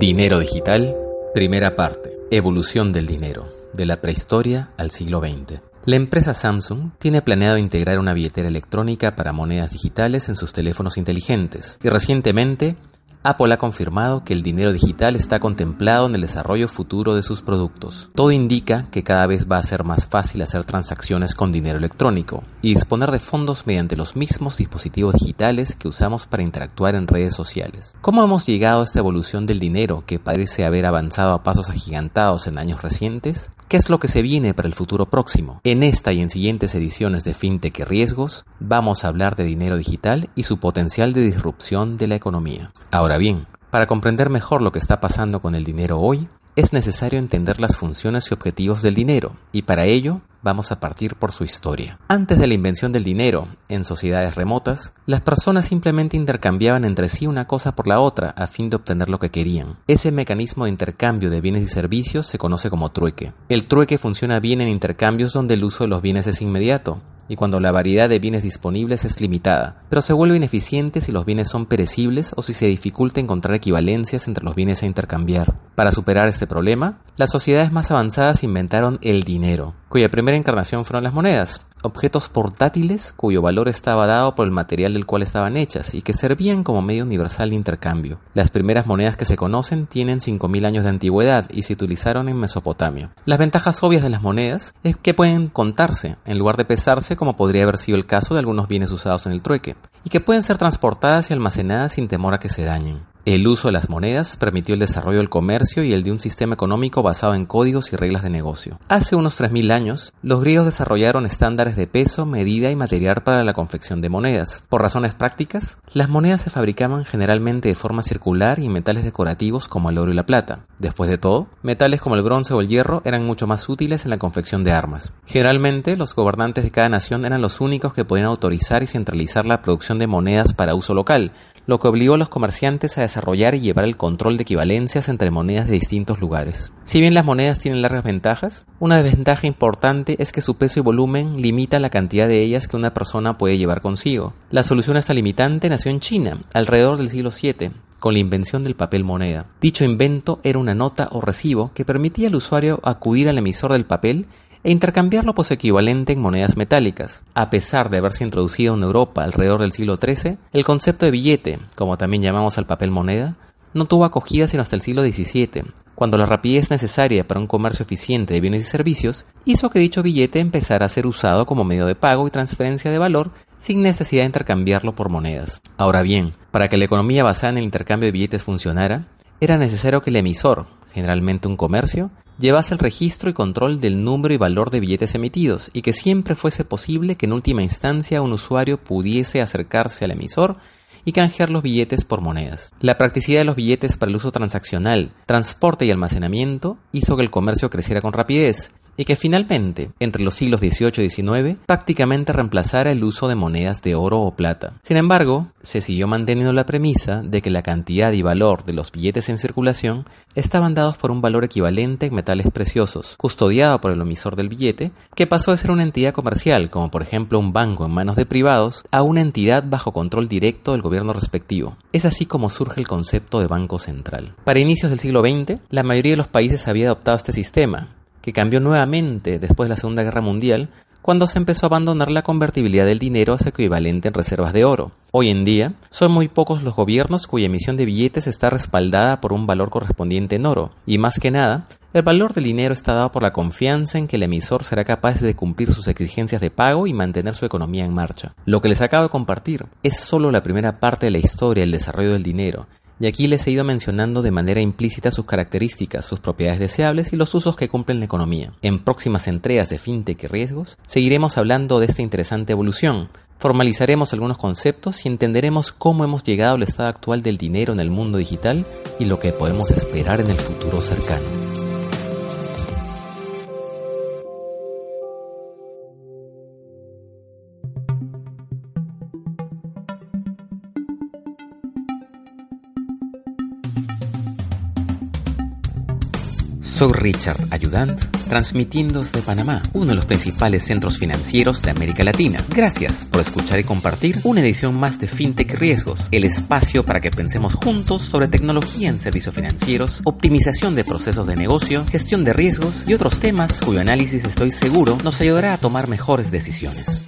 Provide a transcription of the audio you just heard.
Dinero digital, primera parte. Evolución del dinero, de la prehistoria al siglo XX. La empresa Samsung tiene planeado integrar una billetera electrónica para monedas digitales en sus teléfonos inteligentes y recientemente Apple ha confirmado que el dinero digital está contemplado en el desarrollo futuro de sus productos. Todo indica que cada vez va a ser más fácil hacer transacciones con dinero electrónico y disponer de fondos mediante los mismos dispositivos digitales que usamos para interactuar en redes sociales. ¿Cómo hemos llegado a esta evolución del dinero que parece haber avanzado a pasos agigantados en años recientes? ¿Qué es lo que se viene para el futuro próximo? En esta y en siguientes ediciones de FinTech y Riesgos, vamos a hablar de dinero digital y su potencial de disrupción de la economía. Ahora bien, para comprender mejor lo que está pasando con el dinero hoy, es necesario entender las funciones y objetivos del dinero, y para ello vamos a partir por su historia. Antes de la invención del dinero, en sociedades remotas, las personas simplemente intercambiaban entre sí una cosa por la otra a fin de obtener lo que querían. Ese mecanismo de intercambio de bienes y servicios se conoce como trueque. El trueque funciona bien en intercambios donde el uso de los bienes es inmediato, y cuando la variedad de bienes disponibles es limitada, pero se vuelve ineficiente si los bienes son perecibles o si se dificulta encontrar equivalencias entre los bienes a intercambiar. Para superar este problema, las sociedades más avanzadas inventaron el dinero, cuya primera encarnación fueron las monedas, objetos portátiles cuyo valor estaba dado por el material del cual estaban hechas y que servían como medio universal de intercambio. Las primeras monedas que se conocen tienen 5.000 años de antigüedad y se utilizaron en Mesopotamia. Las ventajas obvias de las monedas es que pueden contarse en lugar de pesarse como podría haber sido el caso de algunos bienes usados en el trueque, y que pueden ser transportadas y almacenadas sin temor a que se dañen. El uso de las monedas permitió el desarrollo del comercio y el de un sistema económico basado en códigos y reglas de negocio. Hace unos 3.000 años, los griegos desarrollaron estándares de peso, medida y material para la confección de monedas. Por razones prácticas, las monedas se fabricaban generalmente de forma circular y en metales decorativos como el oro y la plata. Después de todo, metales como el bronce o el hierro eran mucho más útiles en la confección de armas. Generalmente, los gobernantes de cada nación eran los únicos que podían autorizar y centralizar la producción de monedas para uso local, lo que obligó a los comerciantes a desarrollar y llevar el control de equivalencias entre monedas de distintos lugares. Si bien las monedas tienen largas ventajas, una desventaja importante es que su peso y volumen limita la cantidad de ellas que una persona puede llevar consigo. La solución a esta limitante nació en China, alrededor del siglo VII, con la invención del papel moneda. Dicho invento era una nota o recibo que permitía al usuario acudir al emisor del papel e intercambiarlo por su equivalente en monedas metálicas. A pesar de haberse introducido en Europa alrededor del siglo XIII, el concepto de billete, como también llamamos al papel moneda, no tuvo acogida sino hasta el siglo XVII, cuando la rapidez necesaria para un comercio eficiente de bienes y servicios hizo que dicho billete empezara a ser usado como medio de pago y transferencia de valor sin necesidad de intercambiarlo por monedas. Ahora bien, para que la economía basada en el intercambio de billetes funcionara, era necesario que el emisor, generalmente un comercio, llevase el registro y control del número y valor de billetes emitidos y que siempre fuese posible que en última instancia un usuario pudiese acercarse al emisor y canjear los billetes por monedas. La practicidad de los billetes para el uso transaccional, transporte y almacenamiento hizo que el comercio creciera con rapidez y que finalmente, entre los siglos XVIII y XIX, prácticamente reemplazara el uso de monedas de oro o plata. Sin embargo, se siguió manteniendo la premisa de que la cantidad y valor de los billetes en circulación estaban dados por un valor equivalente en metales preciosos, custodiado por el emisor del billete, que pasó de ser una entidad comercial, como por ejemplo un banco en manos de privados, a una entidad bajo control directo del gobierno respectivo. Es así como surge el concepto de banco central. Para inicios del siglo XX, la mayoría de los países había adoptado este sistema, que cambió nuevamente después de la Segunda Guerra Mundial, cuando se empezó a abandonar la convertibilidad del dinero a su equivalente en reservas de oro. Hoy en día, son muy pocos los gobiernos cuya emisión de billetes está respaldada por un valor correspondiente en oro, y más que nada, el valor del dinero está dado por la confianza en que el emisor será capaz de cumplir sus exigencias de pago y mantener su economía en marcha. Lo que les acabo de compartir es solo la primera parte de la historia del desarrollo del dinero, y aquí les he ido mencionando de manera implícita sus características, sus propiedades deseables y los usos que cumple en la economía. En próximas entregas de FinTech y riesgos, seguiremos hablando de esta interesante evolución, formalizaremos algunos conceptos y entenderemos cómo hemos llegado al estado actual del dinero en el mundo digital y lo que podemos esperar en el futuro cercano. Soy Richard Ayudant, transmitiendo desde Panamá, uno de los principales centros financieros de América Latina. Gracias por escuchar y compartir una edición más de FinTech Riesgos, el espacio para que pensemos juntos sobre tecnología en servicios financieros, optimización de procesos de negocio, gestión de riesgos y otros temas cuyo análisis estoy seguro nos ayudará a tomar mejores decisiones.